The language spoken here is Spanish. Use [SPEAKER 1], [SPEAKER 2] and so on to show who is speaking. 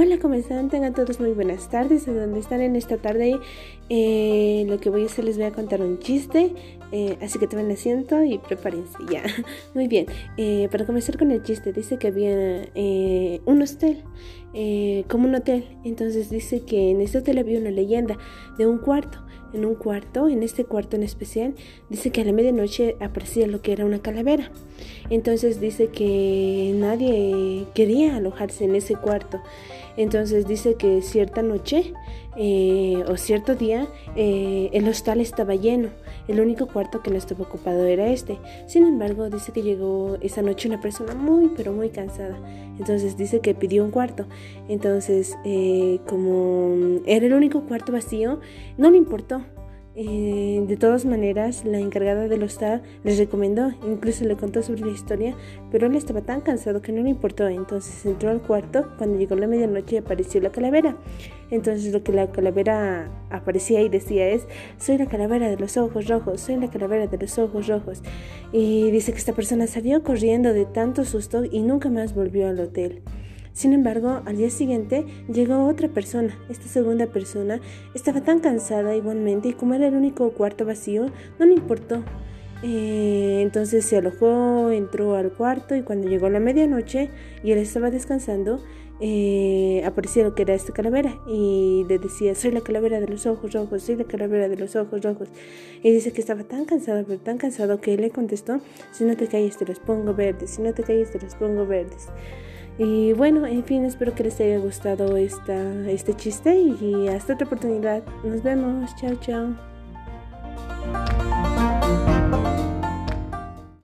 [SPEAKER 1] Hola, ¿cómo están? Tengan todos muy buenas tardes. ¿De dónde están en esta tarde? Eh, lo que voy a hacer les voy a contar un chiste. Eh, así que tomen asiento y prepárense ya. Muy bien. Eh, para comenzar con el chiste, dice que había un hostel, como un hotel. Entonces dice que en este hotel había una leyenda de un cuarto. En un cuarto, en este cuarto en especial, dice que a la medianoche aparecía lo que era una calavera. Entonces dice que nadie quería alojarse en ese cuarto. Entonces dice que cierta noche eh, o cierto día eh, el hostal estaba lleno. El único cuarto que no estaba ocupado era este. Sin embargo, dice que llegó esa noche una persona muy, pero muy cansada. Entonces dice que pidió un cuarto. Entonces, eh, como era el único cuarto vacío, no le importó. Eh, de todas maneras, la encargada del hostal les recomendó, incluso le contó sobre la historia, pero él estaba tan cansado que no le importó. Entonces entró al cuarto. Cuando llegó la medianoche apareció la calavera. Entonces lo que la calavera aparecía y decía es, soy la calavera de los ojos rojos, soy la calavera de los ojos rojos. Y dice que esta persona salió corriendo de tanto susto y nunca más volvió al hotel. Sin embargo, al día siguiente llegó otra persona. Esta segunda persona estaba tan cansada igualmente y como era el único cuarto vacío, no le importó. Eh, entonces se alojó, entró al cuarto y cuando llegó la medianoche y él estaba descansando, eh, que era esta calavera y le decía, soy la calavera de los ojos rojos, soy la calavera de los ojos rojos. Y dice que estaba tan cansado, pero tan cansado que él le contestó, si no te calles te los pongo verdes, si no te calles te los pongo verdes. Y bueno, en fin, espero que les haya gustado esta, este chiste y hasta otra oportunidad. Nos vemos. Chao, chao.